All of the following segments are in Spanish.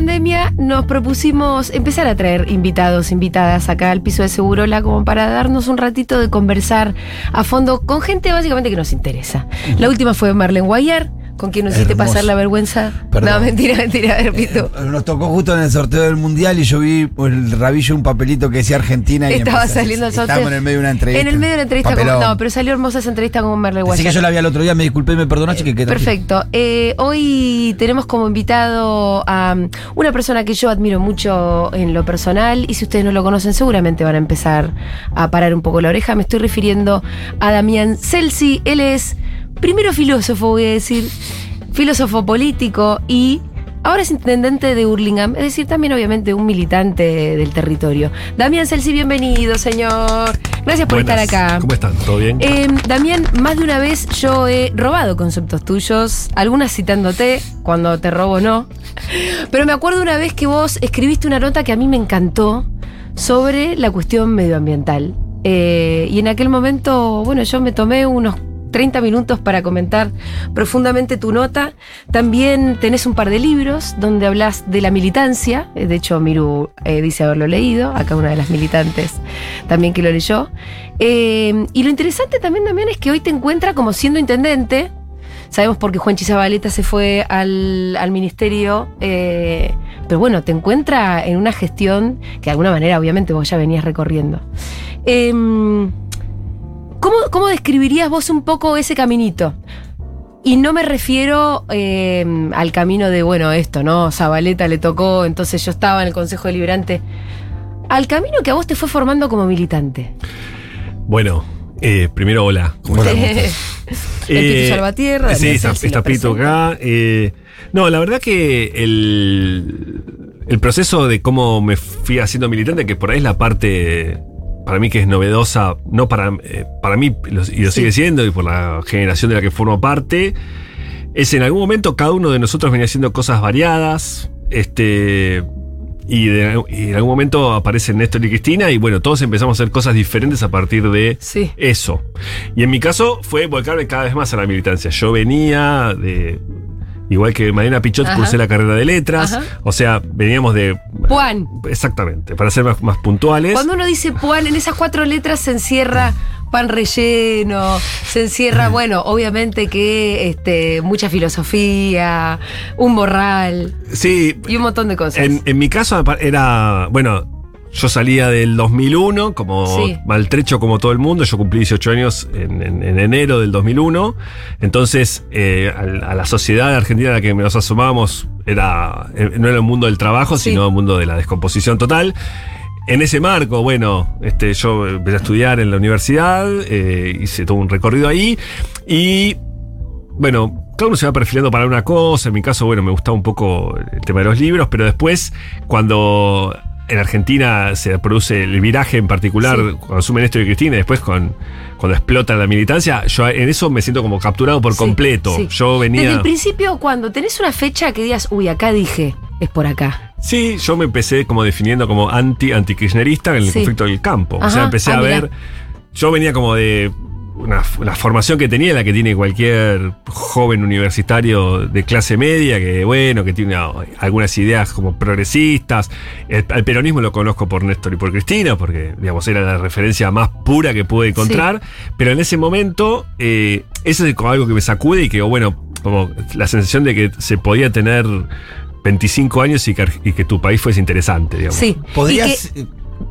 Pandemia nos propusimos empezar a traer invitados, invitadas acá al piso de Segurola como para darnos un ratito de conversar a fondo con gente básicamente que nos interesa. La última fue Marlene Guayar, con quien nos hiciste pasar la vergüenza. Perdón. No, mentira, mentira, a ver, Pito. Eh, Nos tocó justo en el sorteo del mundial y yo vi por el rabillo un papelito que decía Argentina y Estaba empecé saliendo el sorteo. Estábamos en el medio de una entrevista. En el medio de la entrevista, con- no, pero salió hermosa esa entrevista con Guayar. Así que yo la vi al otro día, me disculpé me perdonaste que quedé tranquilo. Perfecto. Eh, hoy tenemos como invitado a um, una persona que yo admiro mucho en lo personal y si ustedes no lo conocen seguramente van a empezar a parar un poco la oreja. Me estoy refiriendo a Damián Celsi. Él es primero filósofo, voy a decir, filósofo político y... Ahora es intendente de Hurlingham, es decir, también obviamente un militante del territorio. Damián Celsi, bienvenido, señor. Gracias por Buenas. estar acá. ¿Cómo están? ¿Todo bien? Eh, Damián, más de una vez yo he robado conceptos tuyos, algunas citándote, cuando te robo no. Pero me acuerdo una vez que vos escribiste una nota que a mí me encantó sobre la cuestión medioambiental. Eh, y en aquel momento, bueno, yo me tomé unos 30 minutos para comentar profundamente tu nota. También tenés un par de libros donde hablas de la militancia. Eh, De hecho, Miru eh, dice haberlo leído. Acá una de las militantes también que lo leyó. Eh, y lo interesante también, Damián, es que hoy te encuentra como siendo intendente. Sabemos porque Juan Chizabaleta se fue al, al ministerio, pero bueno, te encuentra en una gestión que de alguna manera, obviamente, vos ya venías recorriendo. ¿Cómo, cómo describirías vos un poco ese caminito? Y no me refiero em, al camino de, bueno, esto, ¿no? Zabaleta le tocó, entonces yo estaba en el Consejo Deliberante. Al camino que a vos te fue formando como militante. Bueno, eh, primero hola. ¿Cómo El Pitu Salvatierra, Sí, Pito acá. eh, no, la verdad que el, el proceso de cómo me fui haciendo militante, que por ahí es la parte para mí que es novedosa, no para, eh, para mí, lo- y lo Sí. sigue siendo, y por la generación de la que formo parte, es en algún momento cada uno de nosotros venía haciendo cosas variadas, este... Y, de- y en algún momento aparecen Néstor y Cristina y bueno, todos empezamos a hacer cosas diferentes a partir de Sí. eso. Y en mi caso fue volcarme cada vez más a la militancia. Yo venía de. Igual que Mariana Pichot, Ajá. cursé la carrera de letras. Ajá. O sea, veníamos de. Juan. Exactamente, para ser más, más puntuales. Cuando uno dice Puan, en esas cuatro letras se encierra pan relleno, se encierra, bueno, obviamente que este, mucha filosofía, un morral Sí, y un montón de cosas. en, en mi caso era. Bueno. Yo salía del 2001, como Sí. maltrecho como todo el mundo. Yo cumplí 18 años en, en- en enero del 2001. Entonces, eh, a, la sociedad argentina a la que nos asomábamos era, eh, no era un mundo del trabajo, Sí. sino un mundo de la descomposición total. En ese marco, bueno, este, yo empecé a estudiar en la universidad, eh, hice todo un recorrido ahí y bueno, cada uno se va perfilando para una cosa. En mi caso, bueno, me gustaba un poco el tema de los libros, pero después, cuando en Argentina se produce el viraje en particular, Sí. cuando asumen esto y Cristina, y después con, cuando explota la militancia, yo en eso me siento como capturado por Sí, completo. sí. Yo venía. Desde el principio, cuando tenés una fecha que digas, uy, acá dije, es por acá. Sí, yo me empecé como definiendo como anti antikirchnerista en el conflicto del campo. o sea, empecé ah, a mirá. ver. Yo venía como de una, una formación que tenía, la que tiene cualquier joven universitario de clase media, que bueno, que tiene algunas ideas como progresistas. El, al peronismo lo conozco por Néstor y por Cristina, porque digamos era la referencia más pura que pude encontrar. Pero en ese momento, eh, eso es como algo que me sacude y que, bueno, como la sensación de que se podía tener 25 años y que, Ar- y que tu país fuese interesante, digamos. Sí. ¿Podrías, eh,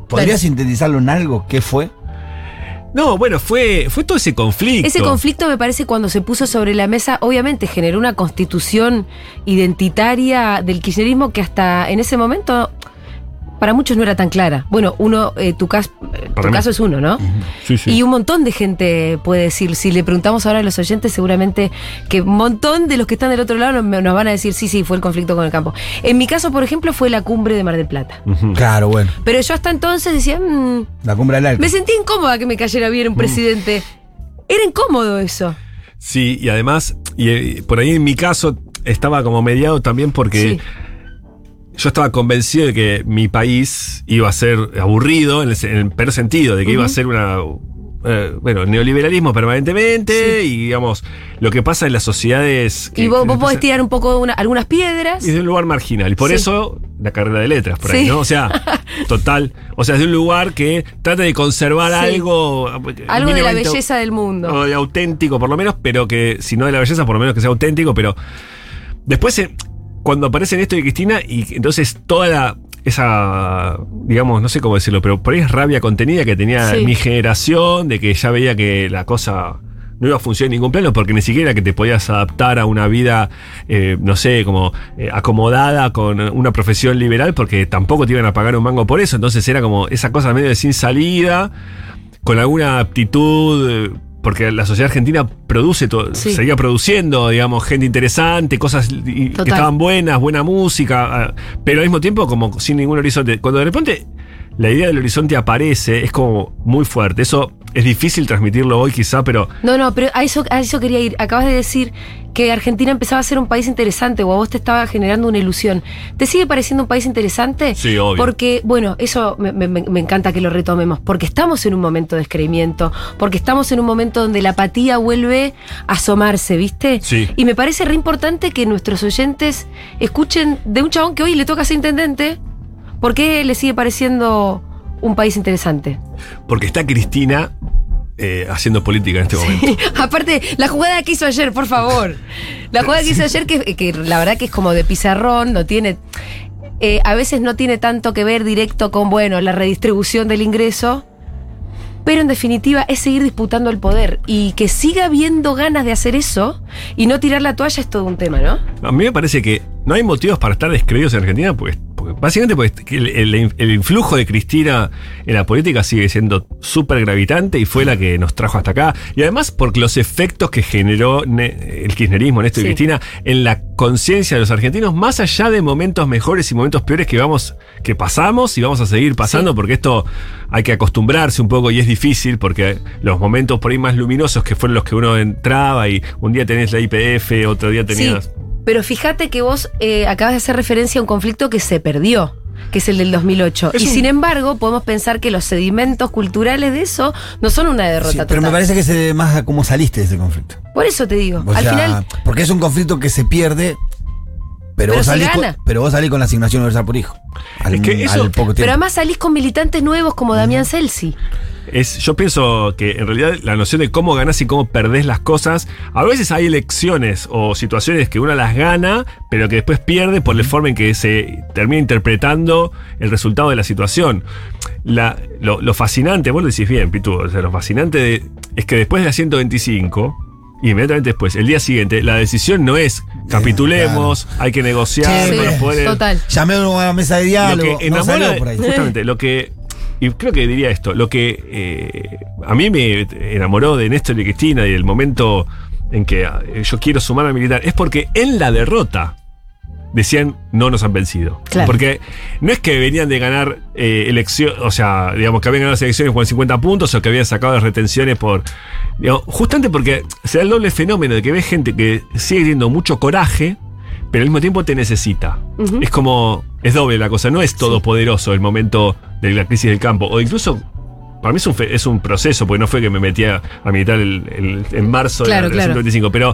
¿podrías sintetizarlo en algo? ¿Qué fue? No, bueno, fue, fue todo ese conflicto. ese conflicto me parece cuando se puso sobre la mesa, obviamente generó una constitución identitaria del kirchnerismo que hasta en ese momento para muchos no era tan clara. Bueno, uno, eh, tu, cas- eh, tu mí. caso es uno, ¿no? Sí, sí. Y un montón de gente puede decir, si le preguntamos ahora a los oyentes, seguramente que un montón de los que están del otro lado nos, nos van a decir, sí, sí, fue el conflicto con el campo. En mi caso, por ejemplo, fue la cumbre de Mar del Plata. Claro, bueno. Pero yo hasta entonces decía, "Mm, La cumbre del alto. me sentí incómoda que me cayera bien un presidente Era incómodo eso. Sí, y además, y, eh, por ahí en mi caso estaba como mediado también porque Sí. Yo estaba convencido de que mi país iba a ser aburrido en el, en el peor sentido, de que iba a ser una. eh, bueno, neoliberalismo permanentemente y digamos, lo que pasa en las sociedades. que- Y vos, vos podés tirar un poco una- algunas piedras. y de un lugar marginal. Y por Sí. eso la carrera de letras, por ahí. ¿no? O sea, total. O sea, es de un lugar que trata de conservar algo. Algo de la belleza del mundo. o de auténtico, por lo menos, pero que, si no de la belleza, por lo menos que sea auténtico, pero después, cuando aparece Néstor y Cristina, y entonces toda la, esa, digamos, no sé cómo decirlo, pero por ahí es rabia contenida que tenía Sí. mi generación, de que ya veía que la cosa no iba a funcionar en ningún plano, porque ni siquiera que te podías adaptar a una vida, eh, no sé, como eh, acomodada con una profesión liberal, porque tampoco te iban a pagar un mango por eso, entonces era como esa cosa medio de sin salida, con alguna aptitud, eh, porque la sociedad argentina produce todo, Sí. seguía produciendo, digamos, gente interesante, cosas que estaban buenas, buena música, ah, pero al mismo tiempo como sin ningún horizonte. Cuando de repente la idea del horizonte aparece, es como muy fuerte. Eso es difícil transmitirlo hoy quizá, pero No, no, pero a eso, a eso quería ir. Acabas de decir que Argentina empezaba a ser un país interesante o a vos te estaba generando una ilusión. ¿Te sigue pareciendo un país interesante? Sí, obvio. Porque, bueno, eso me, me- me encanta que lo retomemos, porque estamos en un momento de descreimiento, porque estamos en un momento donde la apatía vuelve a asomarse, ¿viste? Sí. Y me parece re importante que nuestros oyentes escuchen de un chabón que hoy le toca ser intendente, ¿por qué le sigue pareciendo un país interesante? porque está Cristina eh, haciendo política en este momento. Aparte, la jugada que hizo ayer, por favor. La jugada que hizo ayer, que, que la verdad que es como de pizarrón, no tiene. eh, a veces no tiene tanto que ver directo con, bueno, la redistribución del ingreso. Pero en definitiva es seguir disputando el poder. Y que siga habiendo ganas de hacer eso y no tirar la toalla es todo un tema, ¿no? A mí me parece que no hay motivos para estar descreídos en Argentina, pues, porque básicamente pues, el, el- el influjo de Cristina en la política sigue siendo súper gravitante y fue la que nos trajo hasta acá. Y además porque los efectos que generó Ne- el kirchnerismo, Néstor Sí. y Cristina, en la conciencia de los argentinos, más allá de momentos mejores y momentos peores que vamos, que pasamos y vamos a seguir pasando, Sí. porque esto hay que acostumbrarse un poco y es difícil, porque los momentos por ahí más luminosos que fueron los que uno entraba y un día tenés la IPF, otro día tenías... Sí, pero fíjate que vos eh, acabas de hacer referencia a un conflicto que se perdió, que es el del 2008. Es y un- sin embargo, podemos pensar que los sedimentos culturales de eso no son una derrota Sí, total. pero me parece que se debe más a cómo saliste de ese conflicto. Por eso te digo, O al sea, final, porque es un conflicto que se pierde, pero, Pero vos salís con, pero vos salís con la asignación universal por hijo. Al, Es que eso- al poco tiempo. pero además salís con militantes nuevos como Damián Celsi. Es, yo pienso que en realidad la noción de cómo ganás y cómo perdés las cosas, a veces hay elecciones o situaciones que uno las gana, pero que después pierde por la forma en que se termina interpretando el resultado de la situación. La- lo, lo fascinante, vos lo decís bien, Pitu, o sea, lo fascinante de- es que después de la 125, inmediatamente después, el día siguiente, la decisión no es capitulemos, hay que negociar Sí, sí, poderes. total. Llamé a una mesa de Lo diálogo. que no enamora, salió por ahí. justamente, lo que. Y creo que diría esto, lo que eh, a mí me enamoró de Néstor y Cristina y el momento en que eh, yo quiero sumar al militar es porque en la derrota decían no nos han vencido. Claro. Porque no es que venían de ganar elecciones, o sea, digamos que habían ganado las elecciones con 50 puntos o que habían sacado las retenciones por. digamos, justamente porque se da el doble fenómeno de que ves gente que sigue teniendo mucho coraje, pero al mismo tiempo te necesita. Es como. Es doble la cosa, no es todopoderoso el momento de la crisis del campo. O incluso. Para mí es un, fe- es un proceso, porque no fue que me metía a militar el- el- en marzo Claro, de la, de la claro. 125. Pero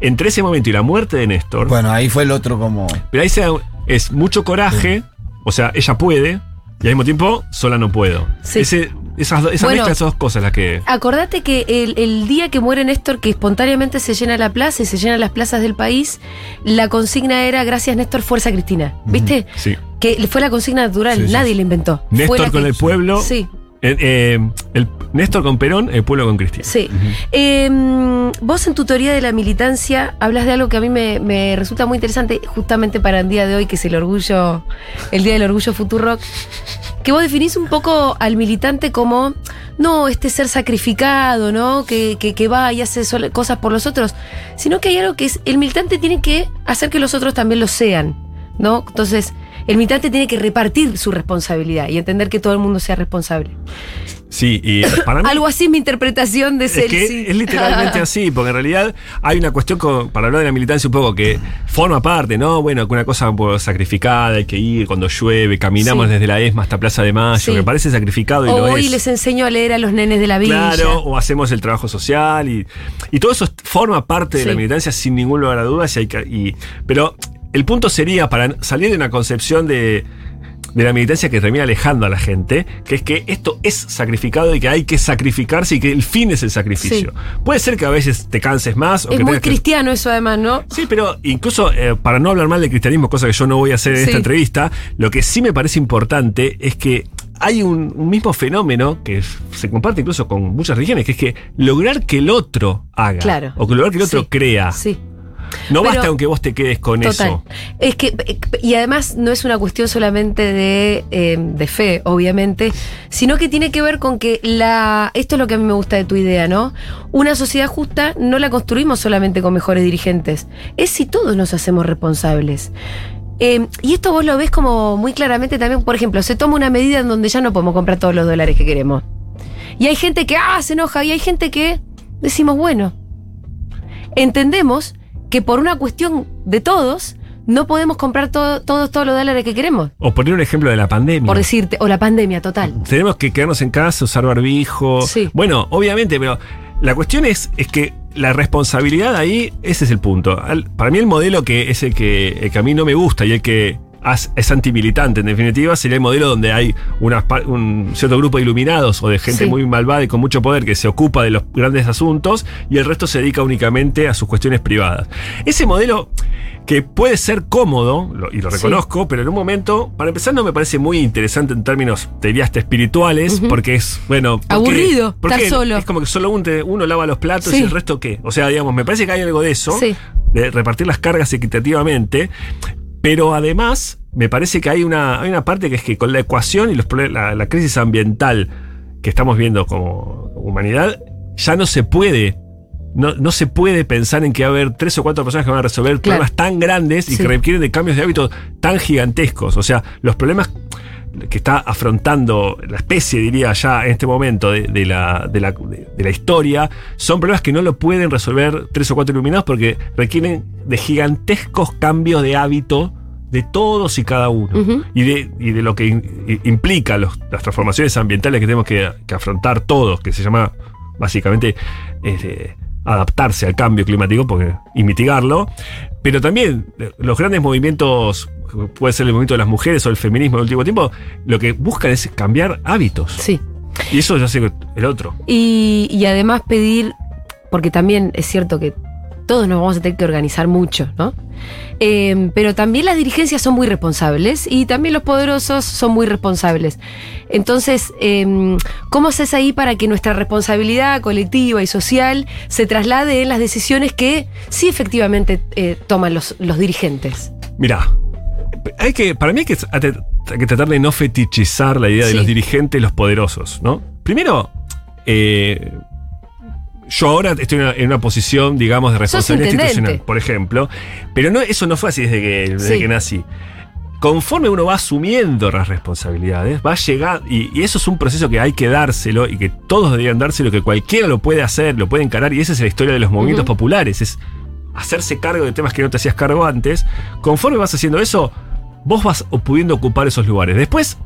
entre ese momento y la muerte de Néstor. Bueno, ahí fue el otro como. Pero ahí se es mucho coraje, o sea, ella puede, y al mismo tiempo, sola no puedo. Sí. Ese- esas esa Bueno. mezcla, esas dos cosas las que. Acordate que el, el día que muere Néstor, que espontáneamente se llena la plaza y se llenan las plazas del país, la consigna era Gracias Néstor, Fuerza Cristina. ¿Viste? Sí. Que fue la consigna natural, Sí, nadie la inventó. Fue Néstor la con que- el pueblo. Sí. Eh, eh, el, Néstor con Perón, el pueblo con Cristina. Sí. Eh, vos en tu teoría de la militancia hablas de algo que a mí me, me resulta muy interesante, justamente para el día de hoy, que es el orgullo, el Día del Orgullo Futurock, que vos definís un poco al militante como, no, este ser sacrificado, ¿no? Que, que, que va y hace cosas por los otros, sino que hay algo que es, el militante tiene que hacer que los otros también lo sean, ¿no? Entonces, el militante tiene que repartir su responsabilidad y entender que todo el mundo sea responsable. Sí, y para mí. Algo así es mi interpretación de Es ser. que sí. es literalmente así, porque en realidad hay una cuestión, con- para hablar de la militancia un poco, que forma parte, ¿no? Bueno, que una cosa sacrificada, hay que ir cuando llueve, caminamos Sí. desde la ESMA hasta Plaza de Mayo, Sí. me parece sacrificado y O lo hoy es. les enseño a leer a los nenes de la villa. Claro, o hacemos el trabajo social y, y todo eso forma parte de la militancia sin ningún lugar a dudas. Y hay que- y- pero el punto sería para salir de una concepción de, de la militancia que termina alejando a la gente, que es que esto es sacrificado y que hay que sacrificarse y que el fin es el sacrificio. Puede ser que a veces te canses más o Es que muy que- cristiano eso además, ¿no? Sí, pero incluso eh, para no hablar mal de cristianismo, cosa que yo no voy a hacer en Sí. esta entrevista, lo que sí me parece importante es que hay un, un mismo fenómeno que se comparte incluso con muchas religiones, que es que lograr que el otro haga, Claro. o que lograr que el otro Sí. crea, Sí. No Pero- basta aunque vos te quedes con Total. eso. Es que, y además no es una cuestión solamente de, eh, de fe, obviamente, sino que tiene que ver con que la. Esto es lo que a mí me gusta de tu idea, ¿no? Una sociedad justa no la construimos solamente con mejores dirigentes, es si todos nos hacemos responsables. Eh, y esto vos lo ves como muy claramente también, por ejemplo, se toma una medida en donde ya no podemos comprar todos los dólares que queremos. Y hay gente que, ah, se enoja, y hay gente que decimos, bueno, entendemos que por una cuestión de todos, no podemos comprar todo- todos todos los dólares que queremos. O poner un ejemplo de la pandemia. Por decirte, o la pandemia total. Tenemos que quedarnos en casa, usar barbijo. Sí. Bueno, obviamente, pero la cuestión es, es que la responsabilidad ahí, ese es el punto. Para mí el modelo que es el que, el que a mí no me gusta y el que es antimilitante, en definitiva, sería el modelo donde hay un cierto grupo de iluminados o de gente Sí. muy malvada y con mucho poder que se ocupa de los grandes asuntos y el resto se dedica únicamente a sus cuestiones privadas. Ese modelo que puede ser cómodo, y lo Sí. reconozco, pero en un momento, para empezar, no me parece muy interesante en términos, te diría, hasta espirituales, porque es, bueno... ¿por qué? Aburrido, ¿Por estar qué? solo. Es como que solo un uno lava los platos Sí. y el resto qué. O sea, digamos, me parece que hay algo de eso, de repartir las cargas equitativamente, pero además me parece que hay una, hay una parte que es que con la ecuación y los, la, la crisis ambiental que estamos viendo como humanidad, ya no se puede. No, no se puede pensar en que va a haber tres o cuatro personas que van a resolver Claro. problemas tan grandes y Sí. que requieren de cambios de hábitos tan gigantescos. O sea, los problemas que está afrontando la especie, diría ya en este momento de, de la, de, la, de- la historia, son problemas que no lo pueden resolver tres o cuatro iluminados porque requieren de gigantescos cambios de hábito de todos y cada uno. Y, de, y de lo que in- implica los- las transformaciones ambientales que tenemos que, que afrontar todos, que se llama básicamente este, adaptarse al cambio climático porque, y mitigarlo. Pero también eh, los grandes movimientos, puede ser el movimiento de las mujeres o el feminismo del último tiempo, lo que buscan es cambiar hábitos. Sí. Y eso ya sé que el otro. Y, y además pedir, porque también es cierto que todos nos vamos a tener que organizar mucho, ¿no? Eh, pero también las dirigencias son muy responsables y también los poderosos son muy responsables. Entonces, eh, ¿cómo haces ahí para que nuestra responsabilidad colectiva y social se traslade en las decisiones que sí efectivamente eh, toman los, los dirigentes? Mira, hay que, para mí hay que, hay que tratar de no fetichizar la idea de los dirigentes, los poderosos, ¿no? Primero, eh, yo ahora estoy en una, en una posición, digamos, de responsabilidad institucional, por ejemplo, pero no, eso no fue así desde que, desde Sí. que nací. Conforme uno va asumiendo las responsabilidades, va a llegar, y, y eso es un proceso que hay que dárselo y que todos deberían dárselo, que cualquiera lo puede hacer, lo puede encarar, y esa es la historia de los movimientos populares, es hacerse cargo de temas que no te hacías cargo antes. Conforme vas haciendo eso, vos vas pudiendo ocupar esos lugares. Después,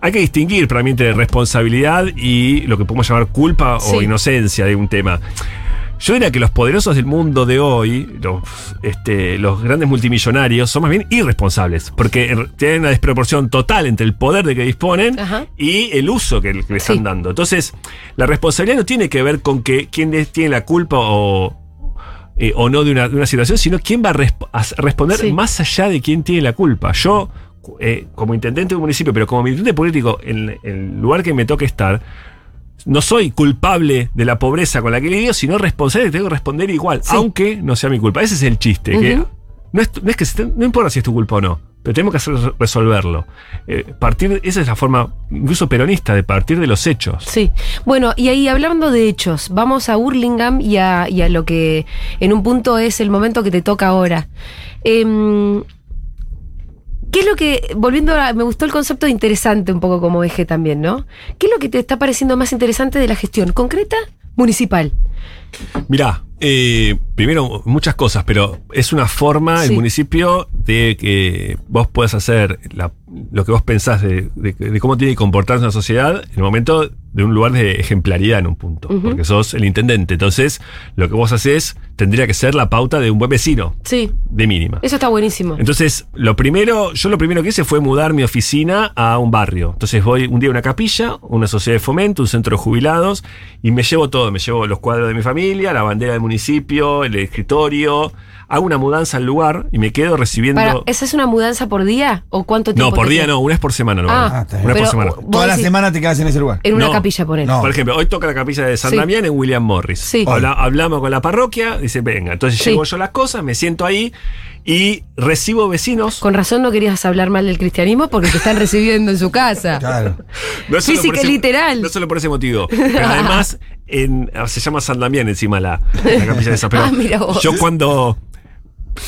hay que distinguir para mí entre responsabilidad y lo que podemos llamar culpa o inocencia de un tema. Yo diría que los poderosos del mundo de hoy, los, este, los grandes multimillonarios, son más bien irresponsables, porque en- tienen una desproporción total entre el poder de que disponen Ajá. y el uso que, que le están Sí. dando. Entonces, la responsabilidad no tiene que ver con que quién tiene la culpa o, eh, o no de una, de una situación, sino quién va a, resp- a responder Sí. más allá de quién tiene la culpa. Yo, eh, como intendente de un municipio, pero como militante político, en, en el lugar que me toque estar, no soy culpable de la pobreza con la que lidio, sino responsable, tengo que responder igual, Sí. aunque no sea mi culpa. Ese es el chiste, que no, es, no es que no importa si es tu culpa o no, pero tenemos que hacer resolverlo. Eh, partir, esa es la forma, incluso peronista, de partir de los hechos. Sí. Bueno, y ahí hablando de hechos, vamos a Burlingame y a, y a lo que en un punto es el momento que te toca ahora. Em, ¿Qué es lo que, volviendo a, me gustó el concepto de interesante un poco como eje también, ¿no? ¿Qué es lo que te está pareciendo más interesante de la gestión concreta municipal? Mirá, eh, primero muchas cosas, pero es una forma, el municipio, de que vos puedas hacer la- lo que vos pensás de, de- de cómo tiene que comportarse una sociedad en el momento de un lugar de ejemplaridad en un punto, porque sos el intendente. Entonces, lo que vos haces tendría que ser la pauta de un buen vecino, Sí, de mínima. eso está buenísimo. Entonces, lo primero, yo lo primero que hice fue mudar mi oficina a un barrio. Entonces voy un día a una capilla, una sociedad de fomento, un centro de jubilados, y me llevo todo. Me llevo los cuadros de mi familia, la bandera del municipio, el escritorio. Hago una mudanza al lugar y me quedo recibiendo. Para, ¿Esa es una mudanza por día o cuánto tiempo? no, por día no, una vez por semana. No, Ah, está bien. una vez pero por semana. Toda la semana te quedas en ese lugar. En una No. capilla, por No. Por ejemplo, hoy toca la capilla de San Sí. Damián en William Morris. Sí. Habla- hablamos con la parroquia, dice, venga. Entonces Sí. llevo yo las cosas, me siento ahí y recibo vecinos. Con razón no querías hablar mal del cristianismo porque te están recibiendo en su casa. Claro. No Física ese- literal. No solo por ese motivo. Pero además, en, se llama San Damián encima la, la capilla de esa. Pero Ah, mira vos. yo cuando.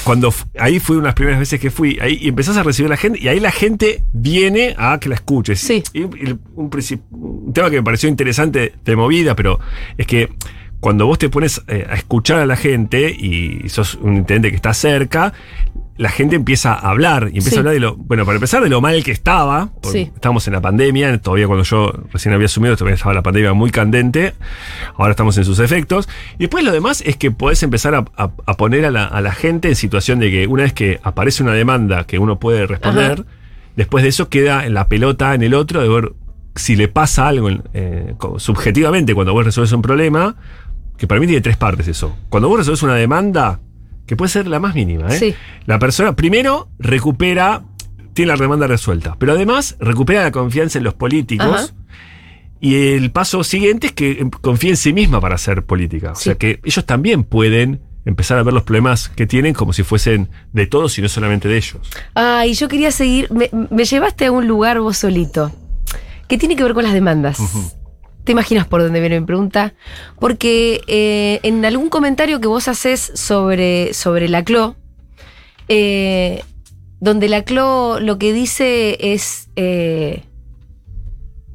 Cuando ahí fui unas primeras veces que fui, ahí y empezás a recibir a la gente, y ahí la gente viene a que la escuches. Sí. Y, y un, princip- un tema que me pareció interesante de movida, pero es que cuando vos te pones eh, a escuchar a la gente y sos un intendente que está cerca, la gente empieza a hablar y empieza Sí. a hablar de lo. Bueno, para empezar, de lo mal que estaba. porque Sí. Estábamos en la pandemia, todavía cuando yo recién había asumido, todavía estaba la pandemia muy candente. Ahora estamos en sus efectos. Y después lo demás es que podés empezar a, a- a poner a la, a la gente en situación de que una vez que aparece una demanda que uno puede responder, Ajá. después de eso queda en la pelota en el otro de ver si le pasa algo eh, subjetivamente cuando vos resolves un problema, que para mí tiene tres partes eso. Cuando vos resolves una demanda, que puede ser la más mínima, ¿eh? Sí. la persona primero recupera, tiene la demanda resuelta, pero además recupera la confianza en los políticos. Ajá. Y el paso siguiente es que confíe en sí misma para hacer política. O Sí. sea que ellos también pueden empezar a ver los problemas que tienen como si fuesen de todos y no solamente de ellos. Ay, yo quería seguir. Me, me llevaste a un lugar vos solito. Que tiene que ver con las demandas. ¿Te imaginas por dónde viene mi pregunta? Porque eh, en algún comentario que vos haces sobre, sobre la CLO, eh, donde la CLO lo que dice es eh,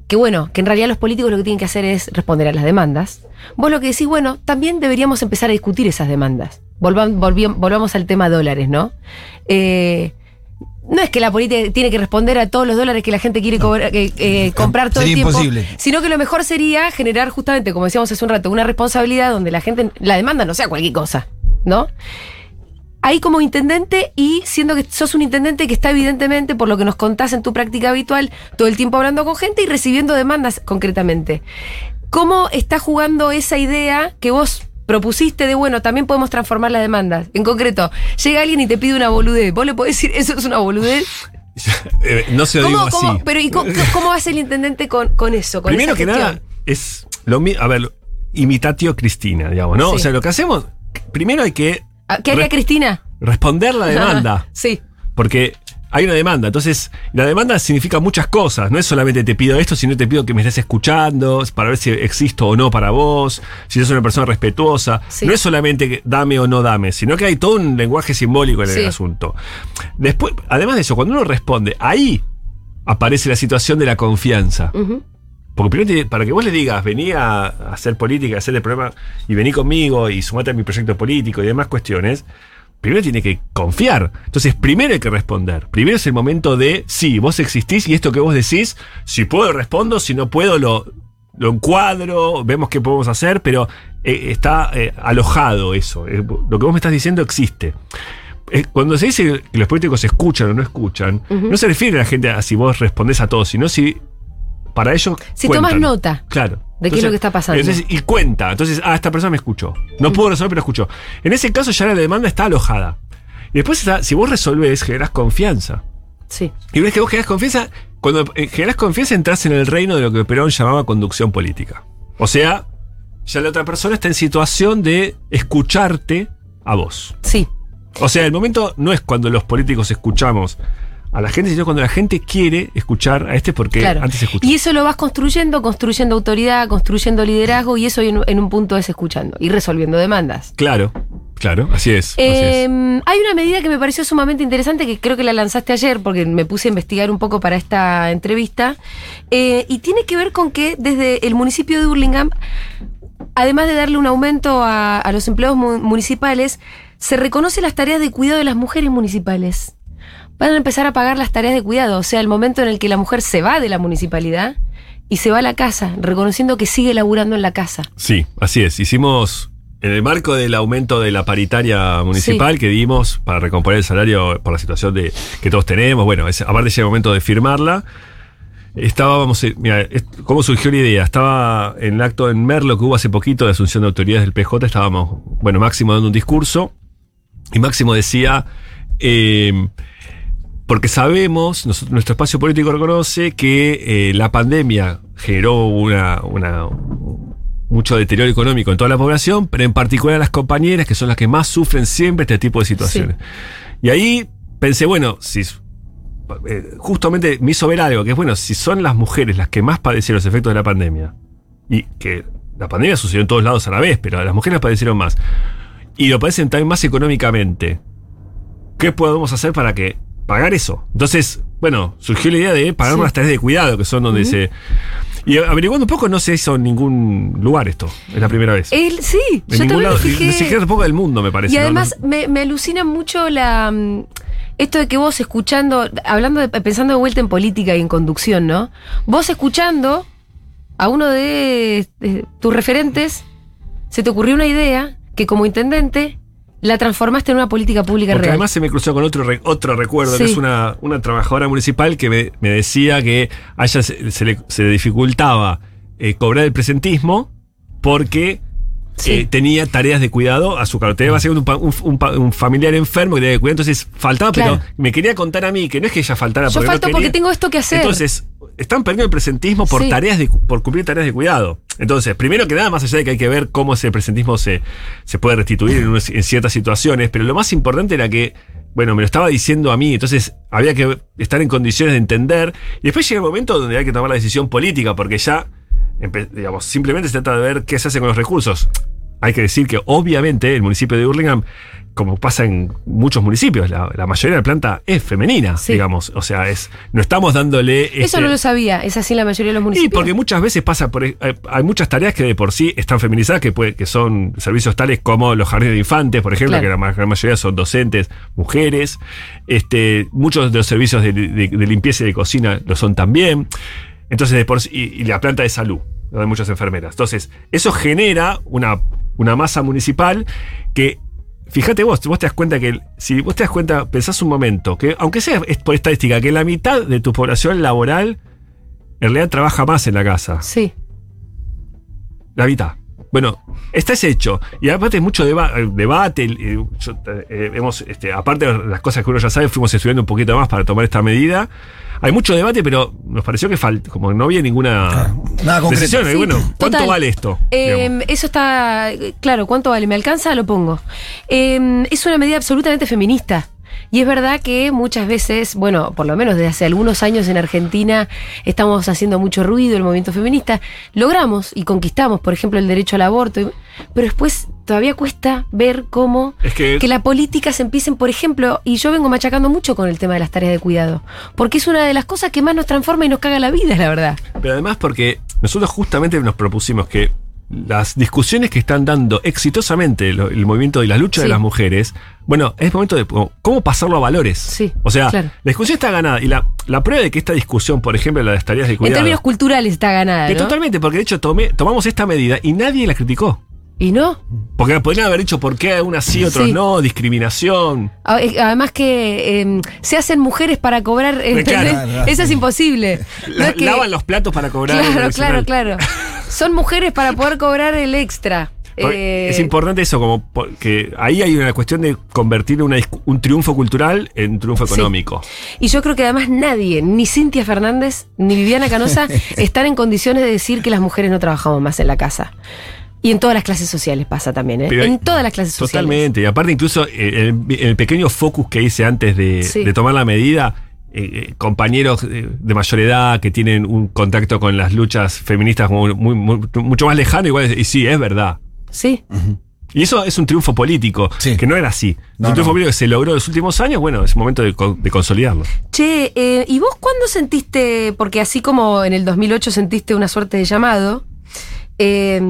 que bueno, que en realidad los políticos lo que tienen que hacer es responder a las demandas. Vos lo que decís, bueno, también deberíamos empezar a discutir esas demandas. Volvamos al tema dólares, ¿no? No es que la política tiene que responder a todos los dólares que la gente quiere cobrar- eh, comprar todo Sería el tiempo. imposible. Sino que lo mejor sería generar justamente, como decíamos hace un rato, una responsabilidad donde la gente, la demanda no sea cualquier cosa, ¿no? Ahí como intendente y siendo que sos un intendente que está evidentemente, por lo que nos contás en tu práctica habitual, todo el tiempo hablando con gente y recibiendo demandas concretamente. ¿Cómo está jugando esa idea que vos propusiste de, bueno, también podemos transformar las demandas? En concreto, llega alguien y te pide una boludez. ¿Vos le podés decir, eso es una boludez? Eh, no se lo digo ¿Cómo, así. cómo- pero ¿y cómo, cómo va a ser el intendente con, con eso? Con Primero esa que gestión? nada, es lo mismo. A ver, imitatio Cristina, digamos, ¿no? Sí. O sea, lo que hacemos, primero hay que Ah, ¿Qué haría Cristina? responder la demanda. sí. Porque hay una demanda. Entonces, la demanda significa muchas cosas. No es solamente te pido esto, sino te pido que me estés escuchando para ver si existo o no para vos, si sos una persona respetuosa. Sí. No es solamente que dame o no dame, sino que hay todo un lenguaje simbólico en el asunto. Después, además de eso, cuando uno responde, ahí aparece la situación de la confianza. Porque primero, te- para que vos le digas, vení a hacer política, a hacer el problema, y vení conmigo y sumate a mi proyecto político y demás cuestiones, primero tiene que confiar. Entonces, primero hay que responder. Primero es el momento de, sí, vos existís y esto que vos decís, si puedo respondo, si no puedo lo, lo encuadro, vemos qué podemos hacer, pero eh, está eh, alojado eso. Eh, lo que vos me estás diciendo existe. Cuando se dice que los políticos escuchan o no escuchan, no se refiere a la gente a si vos respondés a todos, sino si para ellos. Si cuentan. tomas nota. Claro. de qué es lo que está pasando. entonces, y cuenta. Entonces, ah, esta persona me escuchó. No puedo resolver, pero escuchó. En ese caso ya la demanda está alojada. Y después está, si vos resolvés, generás confianza. Sí. Y una vez que vos generás confianza, cuando eh, generás confianza entras en el reino de lo que Perón llamaba conducción política. O sea, ya la otra persona está en situación de escucharte a vos. Sí. O sea, el momento no es cuando los políticos escuchamos a la gente, sino cuando la gente quiere escuchar a este porque Claro. antes escuchó. Y eso lo vas construyendo, construyendo autoridad, construyendo liderazgo, y eso en, en un punto es escuchando y resolviendo demandas. Claro, Claro, así es. así es. hay una medida que me pareció sumamente interesante que creo que la lanzaste ayer porque me puse a investigar un poco para esta entrevista eh, y tiene que ver con que desde el municipio de Hurlingham, además de darle un aumento a, a los empleados mu- municipales, se reconoce las tareas de cuidado de las mujeres municipales. Van a empezar a pagar las tareas de cuidado, o sea, el momento en el que la mujer se va de la municipalidad y se va a la casa, reconociendo que sigue laburando en la casa. Sí, así es. Hicimos, en el marco del aumento de la paritaria municipal que dimos para recomponer el salario por la situación de, que todos tenemos, bueno, es, aparte llega el momento de firmarla. Estábamos, eh, mira, ¿cómo surgió la idea? Estaba en el acto en Merlo que hubo hace poquito de asunción de autoridades del PJ, estábamos, bueno, Máximo dando un discurso y Máximo decía, eh, porque sabemos, nuestro espacio político reconoce que eh, la pandemia generó una, una- mucho deterioro económico en toda la población, pero en particular las compañeras, que son las que más sufren siempre este tipo de situaciones. Y ahí pensé, bueno, si eh, justamente me hizo ver algo, que es bueno, si son las mujeres las que más padecieron los efectos de la pandemia, y que la pandemia sucedió en todos lados a la vez, pero las mujeres padecieron más, y lo padecen también más económicamente, ¿qué podemos hacer para que pagar eso? Entonces, bueno, surgió la idea de pagar Sí. unas tareas de cuidado, que son donde se... Y averiguando un poco no se hizo en ningún lugar esto, es la primera vez. Él, sí, en yo ningún lado, fijé. ni siquiera tampoco del mundo me parece. Y ¿no? además me, me alucina mucho la mm, esto de que vos escuchando, hablando de, pensando de vuelta en política y en conducción, ¿no? Vos escuchando a uno de, de tus referentes, se te ocurrió una idea que como intendente la transformaste en una política pública Porque real. además se me cruzó con otro, re- otro recuerdo, que es una, una trabajadora municipal que me, me decía que a ella se, se le, se le dificultaba eh, cobrar el presentismo porque Sí. eh, tenía tareas de cuidado a su cargo. Tenía básicamente un, un- un un familiar enfermo que tenía que cuidar, entonces faltaba, Claro. pero me quería contar a mí que no es que ella faltara Yo porque falto no porque tengo esto que hacer. Entonces, están perdiendo el presentismo por Sí. tareas de, por cumplir tareas de cuidado. Entonces, primero que nada, más allá de que hay que ver cómo ese presentismo se, se puede restituir en, en ciertas situaciones, pero lo más importante era que, bueno, me lo estaba diciendo a mí, entonces había que estar en condiciones de entender. Y después llega el momento donde hay que tomar la decisión política, porque ya, digamos, simplemente se trata de ver qué se hace con los recursos. Hay que decir que obviamente el municipio de Hurlingham, como pasa en muchos municipios, la, la mayoría de la planta es femenina, Sí. digamos. O sea, es no estamos dándole... Eso este- no lo sabía, es así en la mayoría de los y municipios. porque muchas veces pasa por. eh, Hay muchas tareas que de por sí están feminizadas, que, puede- que son servicios tales como los jardines de infantes, por ejemplo, Claro. que la gran mayoría son docentes, mujeres. Este, muchos de los servicios de, de- de limpieza y de cocina lo son también. Entonces, de por sí- y, y la planta de salud, donde hay muchas enfermeras. Entonces, eso genera una, una masa municipal que. Fíjate vos, vos te das cuenta que, si vos te das cuenta, pensás un momento, que aunque sea es por estadística, que la mitad de tu población laboral en realidad trabaja más en la casa. Sí. La mitad. Bueno, está ese hecho. Y aparte hay mucho deba- eh, debate. eh, yo, eh, hemos, este, aparte de las cosas que uno ya sabe, fuimos estudiando un poquito más para tomar esta medida. Hay mucho debate, pero nos pareció que falta, como no había ninguna Claro, nada concreto. decisión. Y Sí, bueno, ¿cuánto total. vale esto? Eh, eso está claro, ¿cuánto vale? ¿Me alcanza? Lo pongo. Eh, es una medida absolutamente feminista. Y es verdad que muchas veces, bueno, por lo menos desde hace algunos años en Argentina estamos haciendo mucho ruido el movimiento feminista. Logramos y conquistamos, por ejemplo, el derecho al aborto, pero después todavía cuesta ver cómo Es que- que la política se empiecen, por ejemplo, y yo vengo machacando mucho con el tema de las tareas de cuidado, porque es una de las cosas que más nos transforma y nos caga la vida, la verdad. Pero además porque nosotros justamente nos propusimos que las discusiones que están dando exitosamente el movimiento de la lucha de las mujeres, bueno, es momento de cómo pasarlo a valores. Sí, O sea, claro. la discusión está ganada y la, la prueba de que esta discusión, por ejemplo, la de las tareas de En términos culturales está ganada. totalmente, porque de hecho tomé- tomamos esta medida y nadie la criticó. ¿Y no? Porque podrían haber dicho por qué unas sí, otros Sí. no, discriminación. A- eh, Además que eh, se hacen mujeres para cobrar, claro. Eso es imposible. No La- es que- lavan los platos para cobrar. Claro, claro, claro. Son mujeres para poder cobrar el extra. Eh, Es importante eso, como porque ahí hay una cuestión de convertir una un triunfo cultural en un triunfo Sí. económico. Y yo creo que además nadie, ni Cintia Fernández, ni Viviana Canosa, están en condiciones de decir que las mujeres no trabajamos más en la casa. Y en todas las clases sociales pasa también, ¿eh? Pero- en todas las clases sociales. Totalmente. Y aparte, incluso eh, el, el pequeño focus que hice antes de, Sí. de tomar la medida, eh, eh, compañeros de mayor edad que tienen un contacto con las luchas feministas muy, muy- muy- mucho más lejano, igual, y sí, es verdad. Sí. Y eso es un triunfo político, Sí. que no era así. No, un triunfo no. político que se logró en los últimos años, bueno, es momento de, co- de consolidarlo. Che, eh, ¿y vos cuándo sentiste, porque así como en el 2008 sentiste una suerte de llamado, eh,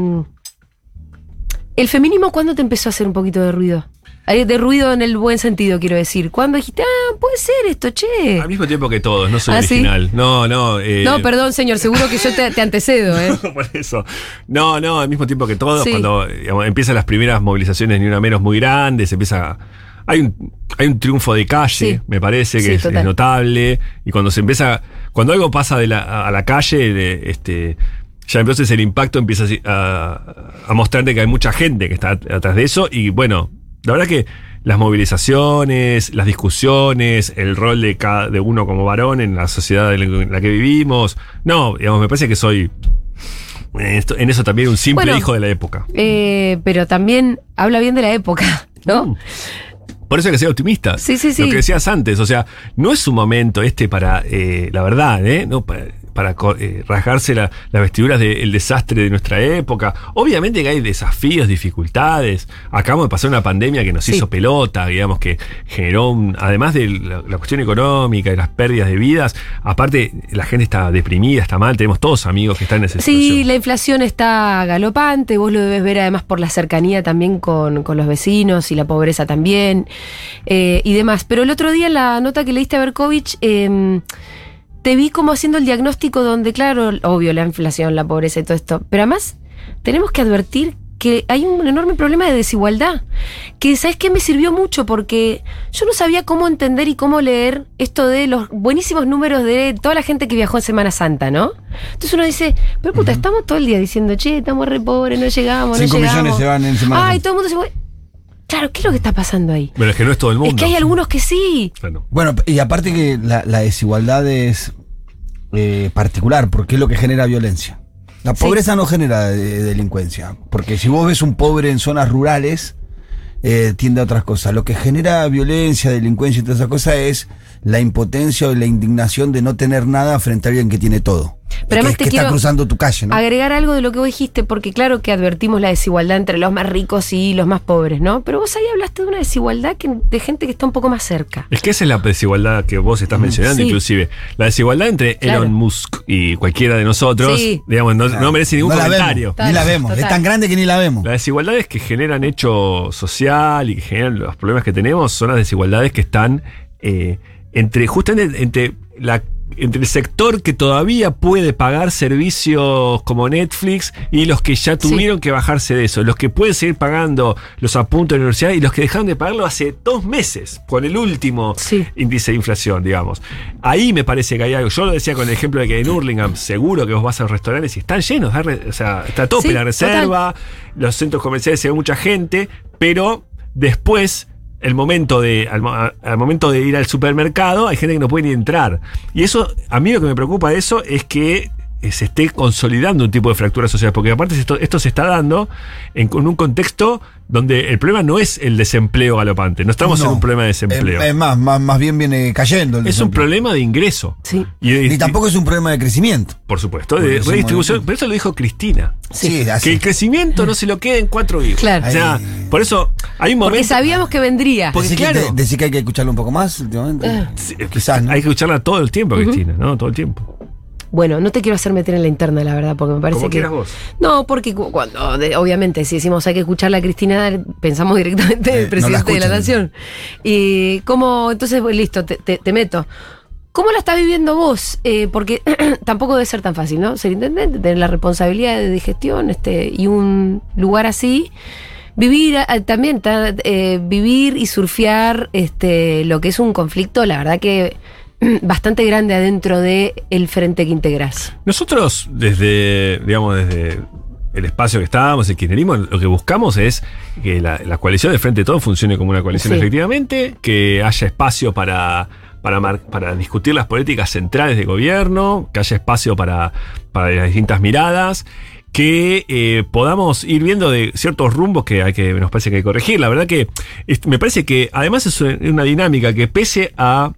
el feminismo cuándo te empezó a hacer un poquito de ruido? De ruido en el buen sentido, quiero decir. ¿Cuándo dijiste, ah, puede ser esto, che? Al mismo tiempo que todos, no soy ¿Ah, sí? original. No, no. eh, No, perdón, señor, seguro que yo te, te antecedo, ¿eh? Por eso. No, no, al mismo tiempo que todos, Sí. cuando digamos, empiezan las primeras movilizaciones ni una menos muy grandes, empieza. Hay un, hay un triunfo de calle, Sí. me parece, que es, notable. Y cuando se empieza. Cuando algo pasa de la, a la calle, de, este. Ya entonces el impacto empieza a, a mostrarte que hay mucha gente que está atrás de eso. Y bueno, la verdad que las movilizaciones, las discusiones, el rol de, cada, de uno como varón en la sociedad en la que vivimos. No, digamos, me parece que soy en, eso también un simple Bueno. hijo de la época. Eh, pero también habla bien de la época, ¿no? Mm. Por eso hay que ser optimista. Sí, sí, sí. Lo que decías antes, o sea, no es un momento este para, eh, la verdad, ¿eh? No, para, para eh, rasgarse la- las vestiduras del desastre de nuestra época. Obviamente que hay desafíos, dificultades. Acabamos de pasar una pandemia que nos Sí. hizo pelota, digamos, que generó, un- además de la, la cuestión económica y las pérdidas de vidas, aparte la gente está deprimida, está mal, tenemos todos amigos que están en esa Sí, situación. la inflación está galopante, vos lo debes ver además por la cercanía también con, con los vecinos y la pobreza también eh, y demás. Pero el otro día en la nota que leíste a Berkovich, eh, te vi como haciendo el diagnóstico donde, claro, obvio, la inflación, la pobreza y todo esto, pero además tenemos que advertir que hay un enorme problema de desigualdad, que sabes que me sirvió mucho porque yo no sabía cómo entender y cómo leer esto de los buenísimos números de toda la gente que viajó en Semana Santa, ¿no? Entonces uno dice, pero puta, estamos todo el día diciendo, che, estamos re pobres, no llegamos, Cinco no llegamos. millones se van en Semana Ay, Santa. todo el mundo se fue. Claro, ¿qué es lo que está pasando ahí? Pero es que no es todo el mundo. Es que hay algunos que sí. Claro. Bueno, y aparte que la, la desigualdad es eh, particular, porque es lo que genera violencia. La Sí. pobreza no genera de- delincuencia, porque si vos ves un pobre en zonas rurales, eh, tiende a otras cosas. Lo que genera violencia, delincuencia y todas esas cosas es la impotencia o la indignación de no tener nada frente a alguien que tiene todo. Pero que, además te que está cruzando tu calle, ¿no? Agregar algo de lo que vos dijiste, porque claro que advertimos la desigualdad entre los más ricos y los más pobres, ¿no? Pero vos ahí hablaste de una desigualdad que, de gente que está un poco más cerca. Es que esa es la desigualdad que vos estás mencionando, Sí. inclusive. La desigualdad entre Claro. Elon Musk y cualquiera de nosotros, Sí. digamos, no, no merece ningún No comentario. vemos, ni la vemos. Total. Es tan grande que ni la vemos. Las desigualdades que generan hecho social y que generan los problemas que tenemos son las desigualdades que están eh, entre justamente entre la entre el sector que todavía puede pagar servicios como Netflix y los que ya Sí. tuvieron que bajarse de eso, los que pueden seguir pagando los apuntes de la universidad y los que dejaron de pagarlo hace dos meses con el último Sí. índice de inflación, digamos. Ahí me parece que hay algo. Yo lo decía con el ejemplo de que en Hurlingham seguro que vos vas a los restaurantes y están llenos, o sea, está a tope Sí, la reserva, los centros comerciales se ve mucha gente, pero después, el momento de, al, al momento de ir al supermercado, hay gente que no puede ni entrar. Y eso, a mí lo que me preocupa de eso es que se esté consolidando un tipo de fractura social, porque aparte esto, esto se está dando en, en un contexto donde el problema no es el desempleo galopante, no estamos en un problema de desempleo. Es, es más, más, más bien viene cayendo. el es un problema de ingreso. Sí. Y, tampoco es un problema de crecimiento. por supuesto, Porque de redistribución. Pero eso lo dijo Cristina. Sí, Que así. el crecimiento no se lo quede en cuatro hijos. Claro. O sea, Ahí. por eso hay un Porque momento. sabíamos que vendría. Porque Decir que, claro. te- decir que hay que escucharlo un poco más últimamente. Ah. Sí, Quizás, ¿no? Hay que escucharla todo el tiempo, Cristina, ¿no? Todo el tiempo. Bueno, no te quiero hacer meter en la interna, la verdad, porque me parece Como que. vos. No, porque cu- cuando, de- obviamente, si decimos hay que escucharla a Cristina, pensamos directamente en Eh, el no presidente la de la nación. Y cómo, entonces, pues, listo, te, te- te meto. ¿Cómo la estás viviendo vos? Eh, porque tampoco debe ser tan fácil, ¿no? Ser intendente, tener la responsabilidad de gestión este, y un lugar así. Vivir ah, también, ta- eh, vivir y surfear este, lo que es un conflicto, la verdad que bastante grande adentro de el frente que integras. Nosotros, desde, digamos, desde el espacio que estábamos, el kirchnerismo, lo que buscamos es que la, la coalición de Frente de Todos funcione como una coalición Sí. efectivamente, que haya espacio para, para, mar- para discutir las políticas centrales de gobierno, que haya espacio para, para las distintas miradas, que eh, podamos ir viendo de ciertos rumbos que hay que nos parece que hay que corregir. La verdad que me parece que además es una dinámica que pese a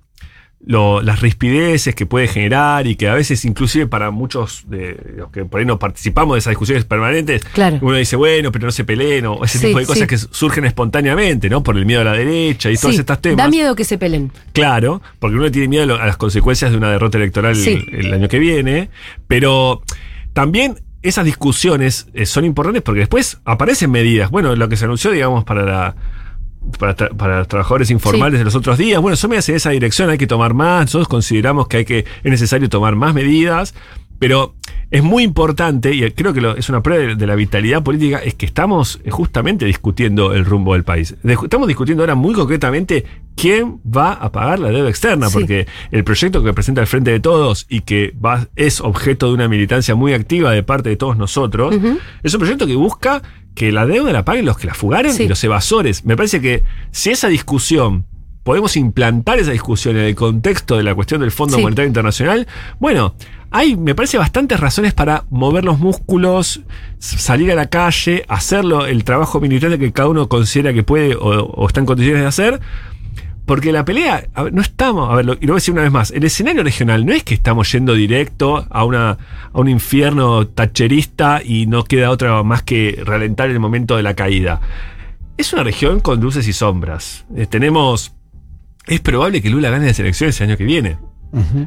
lo- las rispideces que puede generar y que a veces inclusive para muchos de los que por ahí no participamos de esas discusiones permanentes, Claro. uno dice, bueno, pero no se peleen o ese Sí, tipo de cosas sí. que surgen espontáneamente, ¿no? Por el miedo a la derecha y todos Sí, estos temas. da miedo que se peleen. Claro, porque uno tiene miedo a las consecuencias de una derrota electoral el, el año que viene, pero también esas discusiones eh, son importantes porque después aparecen medidas. Bueno, lo que se anunció, digamos, para la para, tra- para los trabajadores informales Sí. de los otros días, bueno, son medidas en esa dirección, hay que tomar más, nosotros consideramos que hay que es necesario tomar más medidas, pero es muy importante, y creo que lo- es una prueba de, de la vitalidad política, es que estamos justamente discutiendo el rumbo del país. De- Estamos discutiendo ahora muy concretamente quién va a pagar la deuda externa, Sí. porque el proyecto que presenta el Frente de Todos y que va, es objeto de una militancia muy activa de parte de todos nosotros, es un proyecto que busca que la deuda la paguen los que la fugaron Sí. y los evasores. Me parece que si esa discusión podemos implantar esa discusión en el contexto de la cuestión del Fondo Sí. Monetario Internacional, bueno, hay, me parece, bastantes razones para mover los músculos, salir a la calle, hacerlo, el trabajo militante que cada uno considera que puede o, está en condiciones de hacer. Porque la pelea, no estamos, a ver, lo, y lo voy a decir una vez más, el escenario regional no es que estamos yendo directo a, una, a un infierno tacherista y no queda otra más que ralentar el momento de la caída. Es una región con luces y sombras. Eh, tenemos, es probable que Lula gane las elecciones el año que viene.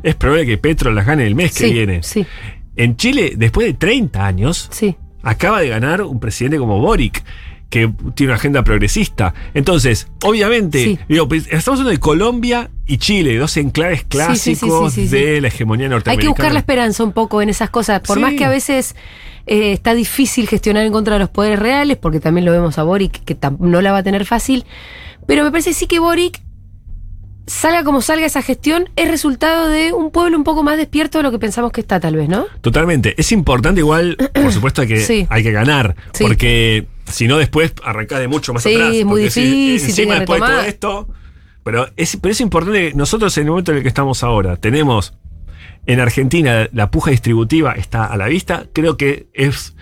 Es probable que Petro las gane el mes que viene. sí, En Chile, después de 30 años, sí. acaba de ganar un presidente como Boric, que tiene una agenda progresista. Entonces, obviamente, Sí. digo, pues, estamos hablando de Colombia y Chile, dos enclaves clásicos sí, sí, sí. de la hegemonía Hay norteamericana. que buscar la esperanza un poco en esas cosas. Por más que a veces eh, está difícil gestionar en contra de los poderes reales, porque también lo vemos a Boric, que no la va a tener fácil. Pero me parece sí que Boric, salga como salga esa gestión, es resultado de un pueblo un poco más despierto de lo que pensamos que está, tal vez, ¿no? Totalmente. Es importante igual, por supuesto, hay que, Sí. hay que ganar. Sí. Porque si no, después arrancás de mucho más Sí, atrás. es muy porque si difícil, encima después de todo esto. Pero es, pero es importante que nosotros en el momento en el que estamos ahora, tenemos en Argentina la puja distributiva está a la vista. Creo que es.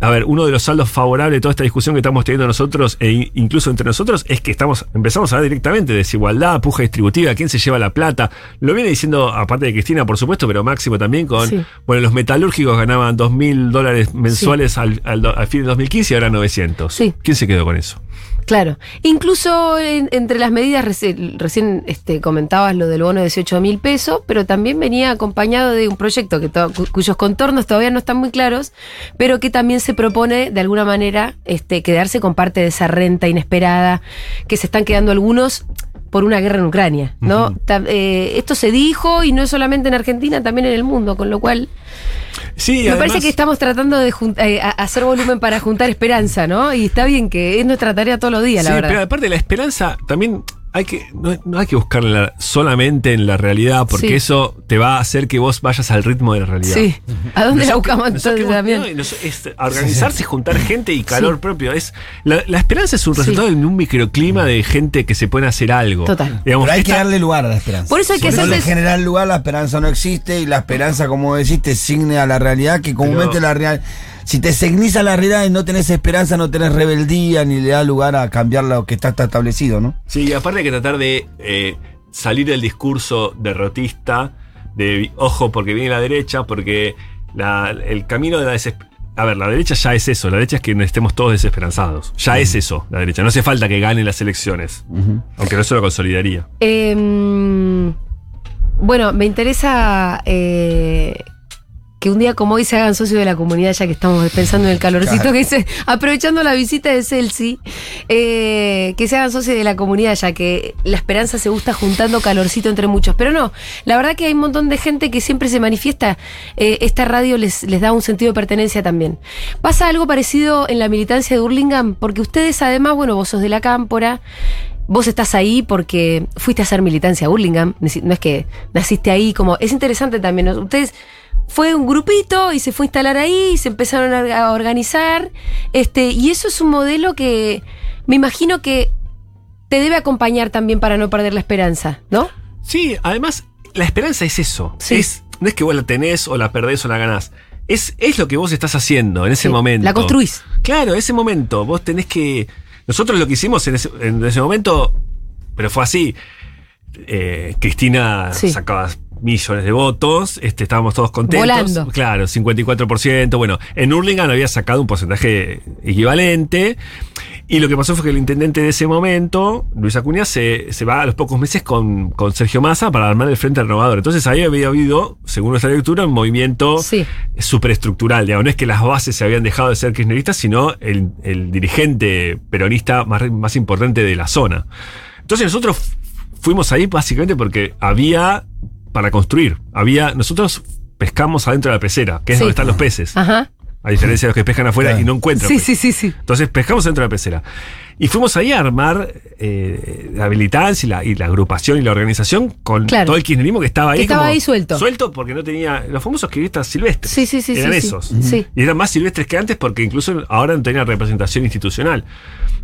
A ver, uno de los saldos favorables de toda esta discusión que estamos teniendo nosotros, e in- incluso entre nosotros, es que estamos, empezamos a ver directamente desigualdad, puja distributiva, quién se lleva la plata. Lo viene diciendo, aparte de Cristina, por supuesto, pero Máximo también con. Sí. Bueno, los metalúrgicos ganaban 2 mil dólares mensuales al, al al fin de 2015 y ahora 900. Sí. ¿Quién se quedó con eso? Claro. Incluso en- entre las medidas, reci- recién este, comentabas lo del bono de 18 mil pesos, pero también venía acompañado de un proyecto que cuyos contornos todavía no están muy claros, pero que también se propone de alguna manera este, quedarse con parte de esa renta inesperada que se están quedando algunos por una guerra en Ucrania, ¿no? Eh, esto se dijo y no es solamente en Argentina, también en el mundo, con lo cual Sí, me además- parece que estamos tratando de eh, hacer volumen para juntar esperanza, ¿no? Y está bien que es nuestra tarea todos los días, Sí, la verdad. pero aparte la esperanza también hay que no, no hay que buscarla solamente en la realidad porque Sí. eso te va a hacer que vos vayas al ritmo de la realidad. Sí. ¿A dónde la buscamos entonces también? no, es organizarse, juntar gente y calor Sí. propio. Es, la, la esperanza es un Sí. resultado de un microclima de gente que se puede hacer algo. Total. Digamos, Pero hay que darle lugar a la esperanza. Por eso hay que hacerles- le generar lugar, la esperanza no existe y la esperanza, como decís, te signe a la realidad, que comúnmente Pero- la real. Si te signiza la realidad y no tenés esperanza, no tenés rebeldía ni le da lugar a cambiar lo que está, está establecido, ¿no? Sí, y aparte hay que tratar de eh, salir del discurso derrotista, de ojo porque viene la derecha, porque la- el camino de la desesperanza. A ver, la derecha ya es eso, la derecha es que estemos todos desesperanzados. Ya es eso, la derecha. No hace falta que gane las elecciones, aunque no eso lo consolidaría. Eh, bueno, me interesa eh, que un día como hoy se hagan socios de la comunidad, ya que estamos pensando en el calorcito Claro. que se, aprovechando la visita de Celsi, eh, que se hagan socios de la comunidad, ya que la esperanza se gusta juntando calorcito entre muchos. Pero no, la verdad que hay un montón de gente que siempre se manifiesta. eh, esta radio les, les da un sentido de pertenencia también. Pasa algo parecido en la militancia de Hurlingham, porque ustedes además, bueno, vos sos de la cámpora. Vos estás ahí porque fuiste a hacer militancia a Hurlingham. Neci- No es que naciste ahí, como. Es interesante también. Ustedes fue un grupito y se fue a instalar ahí, y se empezaron a organizar. Este, y eso es un modelo que me imagino que te debe acompañar también para no perder la esperanza, ¿no? Sí, además, la esperanza es eso. Sí. Es, no es que vos la tenés o la perdés o la ganás. Es, es lo que vos estás haciendo en ese Sí, momento. la construís. Claro, ese momento. Vos tenés que. Nosotros lo que hicimos en ese, en ese momento, pero fue así. eh, Cristina Sí. sacaba millones de votos, este, estábamos todos contentos. Volando. Claro, 54%. Bueno, en Hurlingham había sacado un porcentaje equivalente. Y lo que pasó fue que el intendente de ese momento, Luis Acuña, se, se va a los pocos meses con, con Sergio Massa para armar el Frente Renovador. Entonces ahí había habido, según nuestra lectura, un movimiento Sí. superestructural. Digamos, no es que las bases se habían dejado de ser kirchneristas, sino el, el dirigente peronista más, más importante de la zona. Entonces nosotros fuimos ahí básicamente porque había para construir. Había, nosotros pescamos adentro de la pecera, que es Sí. donde están los peces. Ajá. A diferencia de los que pescan afuera Claro. y no encuentran. Sí, sí, sí, sí. Entonces pescamos dentro de la pecera. Y fuimos ahí a armar eh, la militancia y la, y la agrupación y la organización con Claro. todo el kirchnerismo que estaba ahí. Que estaba como ahí suelto. Suelto porque no tenía. Los famosos kirchneristas silvestres. Sí, sí, sí, Eran sí, esos. Sí. Y eran más silvestres que antes porque incluso ahora no tenían representación institucional.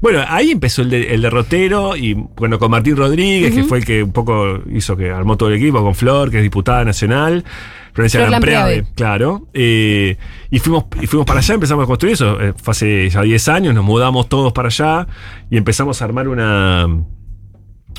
Bueno, ahí empezó el, de- el derrotero y bueno, con Martín Rodríguez, que fue el que un poco hizo que armó todo el equipo, con Flor, que es diputada nacional. Florencia Flor Lampreave, claro. Eh, y, fuimos, y fuimos para allá, empezamos a construir eso. eh, fue hace ya 10 años, nos mudamos todos para allá y empezamos a armar una,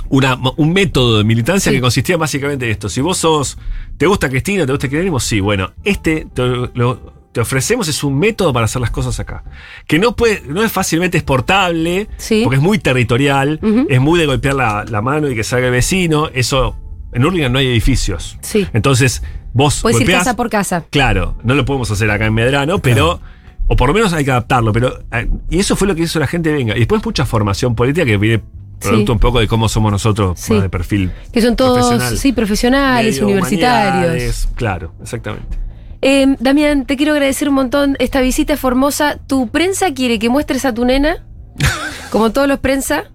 una, un método de militancia Sí. que consistía básicamente en esto. Si vos sos, ¿te gusta Cristina? ¿Te gusta Kirchnerismo? Sí, bueno, este te, lo- te ofrecemos es un método para hacer las cosas acá. Que no, puede, no es fácilmente exportable, Sí. porque es muy territorial, es muy de golpear la, la mano y que salga el vecino. Eso, en Hurlingham no hay edificios. Sí. Entonces, vos Puedes ir casa por casa. Claro, no lo podemos hacer acá en Medrano, pero. O por lo menos hay que adaptarlo. Pero, eh, y eso fue lo que hizo la gente venga. Y después mucha formación política que viene producto Sí. un poco de cómo somos nosotros Sí. más de perfil. Que son todos, profesional. sí, profesionales, Medio universitarios. Claro, exactamente. Eh, Damián, te quiero agradecer un montón esta visita es Formosa. ¿Tu prensa quiere que muestres a tu nena? Como todos los prensa.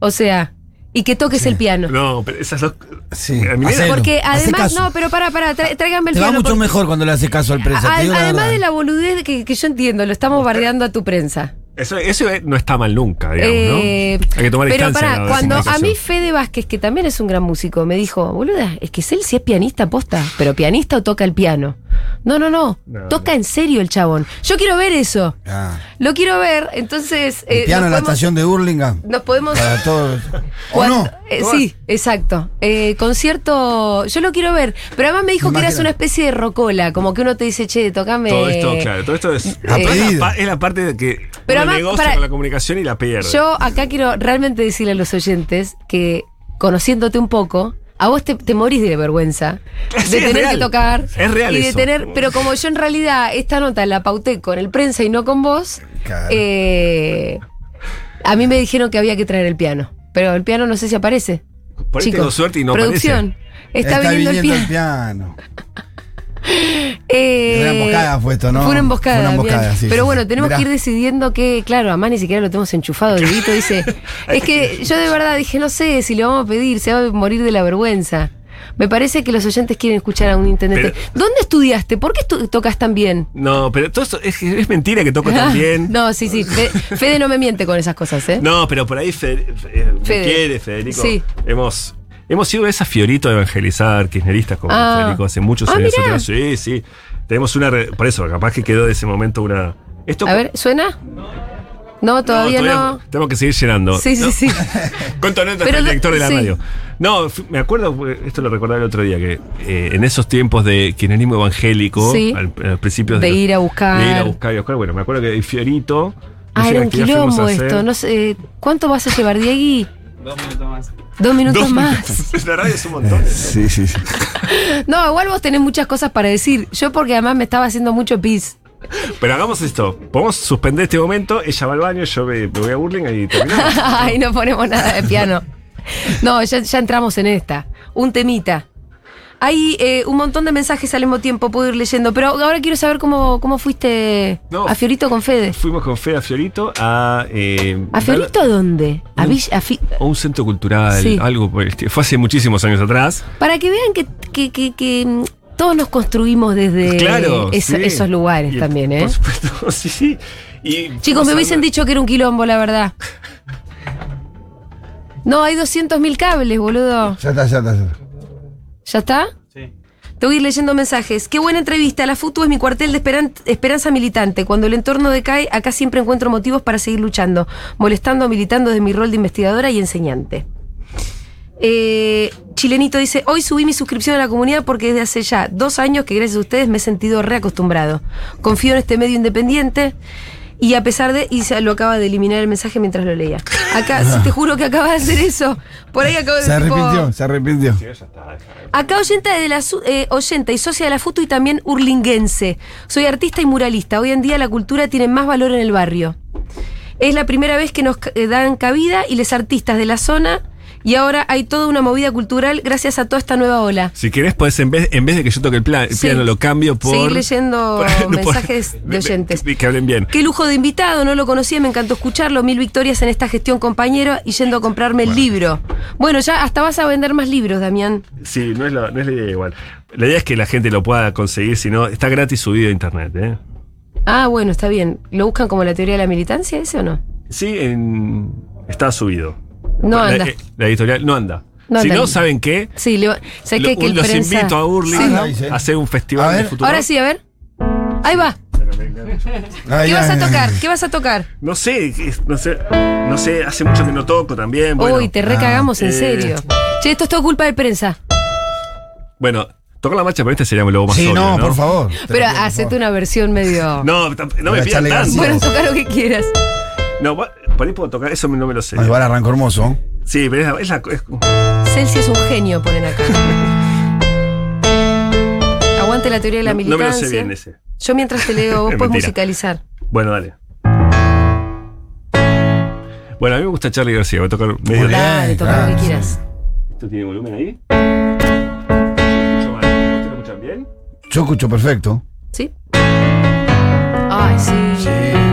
O sea, y que toques el piano. No, pero esas dos. Sí. Porque además, no, pero para, para, tráiganme el Te va mucho porque- mejor cuando le hace caso al prensa. A- te digo la además de la boludez que, que yo entiendo, lo estamos bardeando a tu prensa. Eso, eso no está mal nunca, digamos, Eh, ¿no? Hay que tomar pero para, cuando a mí Fede Vázquez, que también es un gran músico, me dijo, boluda, es que él sí es pianista posta, pero pianista o toca el piano. No, no, no, No, toca no. en serio el chabón. Yo quiero ver eso. Ah, Lo quiero ver, entonces... el eh, piano en la estación de Burlingame. Nos podemos... Para todos. ¿O no? eh, sí, exacto. Eh, concierto, yo lo quiero ver, pero además me dijo Me que eras una especie de rocola, como que uno te dice, che, tocame... Todo esto, claro, todo esto es, la, es la parte de que Pero además, negocia para- con la comunicación y la pierde. Yo acá quiero realmente decirle a los oyentes que, conociéndote un poco, a vos te, te morís de vergüenza de Sí, tener que tocar. Es real Y de eso. tener, pero como yo en realidad esta nota la pauté con el prensa y no con vos, Claro. eh, a mí me dijeron que había que traer el piano. Pero el piano no sé si aparece. Por Chicos, tengo suerte y no producción. Está, viniendo, el piano. piano. Eh, Una emboscada fue esto, ¿no? Fue una emboscada. Fue una emboscada, sí, Pero sí, bueno, tenemos Mirá. que ir decidiendo que, claro, además ni siquiera lo tenemos enchufado. Dieguito dice, es que yo de verdad dije, no sé si le vamos a pedir, se va a morir de la vergüenza. Me parece que los oyentes quieren escuchar a un intendente. Pero- ¿Dónde estudiaste? ¿Por qué estu- tocas tan bien? No, pero todo esto es, es mentira que toco tan bien. no, sí, sí. Fe- Fede no me miente con esas cosas, ¿eh? No, pero por ahí Fe- Fe- me Fede. quiere, Federico. Sí. Hemos, hemos sido esa fiorito de evangelizar kirchneristas como Ah. Federico hace muchos Ah, años. Sí, sí. Tenemos una. por eso, capaz que quedó de ese momento una. Esto, A ver, ¿suena? No, todavía no. Tenemos que seguir llenando. Sí, sí, No. sí. Nota Pero el de- director de la sí. radio. No, me acuerdo, esto lo recordaba el otro día, que eh, en esos tiempos de kirchnerismo evangélico, Sí. al, principios De los- ir a buscar. De ir a buscar y buscar. Bueno, me acuerdo que el Fiorito. Ah, no era un quilombo esto. No sé, ¿Cuánto vas a llevar, Diegui? Dos minutos más. Dos minutos Dos más. minutos. La radio es un montón. Sí, sí, sí. No, igual vos tenés muchas cosas para decir. Yo porque además me estaba haciendo mucho pis. Pero hagamos esto. Podemos suspender este momento. Ella va al baño, yo me, me voy a Burlingame y terminamos. Ay, no ponemos nada de piano. No, ya, ya entramos en esta. Un temita. Hay eh, un montón de mensajes al mismo tiempo, puedo ir leyendo, pero ahora quiero saber cómo, cómo fuiste No. a Fiorito con Fede. Fuimos con Fe a Fiorito a. eh, ¿A Fiorito a dónde? A Un- Villa- a Fi- a un centro cultural, Sí. algo por el estilo. Fue hace muchísimos años atrás. Para que vean que, que- que- que, todos nos construimos desde claro. esa- sí. esos lugares Y, también, ¿eh? Por supuesto, sí, sí. Y Chicos, me hubiesen dicho que era un quilombo, la verdad. No, hay 200.000 cables, boludo. Ya está, ya está. ya está. ¿Ya está? Sí. Te voy a ir leyendo mensajes. Qué buena entrevista. La FUTU es mi cuartel de esperan- esperanza militante. Cuando el entorno decae, acá siempre encuentro motivos para seguir luchando, molestando, militando desde mi rol de investigadora y enseñante. Eh, Chilenito dice, hoy subí mi suscripción a la comunidad porque desde hace ya dos años que gracias a ustedes me he sentido reacostumbrado. Confío en este medio independiente y a pesar de... Y se lo acaba de eliminar el mensaje mientras lo leía. Acá, sí, te juro que acaba de hacer eso. Por ahí acabo de... Se tipo- arrepintió, se arrepintió. Acá oyenta de la eh, oyenta y socia de la FUTU y también urlinguense. Soy artista y muralista. Hoy en día la cultura tiene más valor en el barrio. Es la primera vez que nos eh, dan cabida y les artistas de la zona y ahora hay toda una movida cultural gracias a toda esta nueva ola. Si querés, podés, en vez, en vez de que yo toque el, plan, el Sí. piano, lo cambio por. Seguir leyendo por- no, por- mensajes de oyentes. Y que hablen bien. Qué lujo de invitado, no lo conocía, me encantó escucharlo. Mil victorias en esta gestión, compañero, y yendo a comprarme el libro. Bueno, ya hasta vas a vender más libros, Damián. Sí, no es, la, no es la idea igual. La idea es que la gente lo pueda conseguir, si no, está gratis subido a internet, ¿eh? Ah, bueno, está bien. ¿Lo buscan como la teoría de la militancia, ese o no? Sí, en- está subido. No la, anda. eh, La, editorial no anda. No si anda. no, ¿saben qué? Sí, le, ¿sabes Lo-? Que el los prensa- invito a Urli Sí, ¿no? Dice. a hacer un festival de futuro. Ahora sí, a ver. Ahí va. Ay, ¿Qué vas a tocar? ay. ¿Qué vas a tocar? No sé, no sé, no sé, hace mucho que no toco también. Bueno, Uy, te recagamos, en eh, serio. Che, esto es todo culpa de prensa. bueno, tocar la marcha, pero este sería luego más Sí, obvio, no, por favor. Pero hacete una versión medio. No, no me echarle tanto. Bueno, toca lo que quieras. No, va- por ahí puedo tocar, eso no me lo sé. Ah, Igual arrancó hermoso. Sí, pero es la, es la- es- Celsi es un genio, ponen acá. Aguante la teoría de la no, no me lo militancia. sé bien ese. Yo mientras te leo, vos Es puedes musicalizar. Bueno, dale. Bueno, a mí me gusta Charlie García, voy a tocar medio Muy de- bien. Dale, toca lo que sí. quieras. ¿Esto tiene volumen ahí? Escucho mal. ¿Ustedes lo escuchan bien? Yo escucho perfecto. ¿Sí? Ay, sí. Me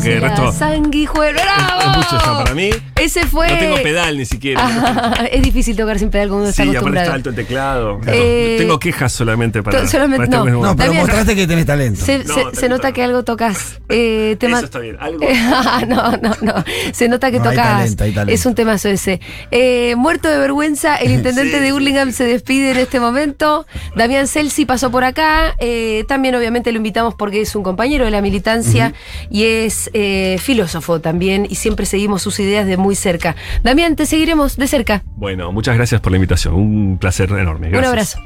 porque el resto es, Sanguijuelo. ¡Bravo! Es mucho ya para mí. Ese fue. No tengo pedal ni siquiera. Ah, es difícil tocar sin pedal cuando uno sí, está acostumbrado. alto el teclado. Eh, tengo quejas solamente para. solamente- para este no. No, pero mostraste que tenés talento. Se, No, se- talento se nota no. que algo tocas. Eh, tema- Eso está bien. Algo. no, no, no. Se nota que No, hay tocas. talento, hay talento. Es un temazo ese. Eh, muerto de vergüenza, el intendente Sí, de sí, Hurlingham se despide en este momento. Damián Celsi pasó por acá. Eh, también, obviamente, lo invitamos porque es un compañero de la militancia y es eh, filósofo también. Y siempre seguimos sus ideas de muy cerca. Damián, te seguiremos de cerca. Bueno, muchas gracias por la invitación. Un placer enorme. Un abrazo.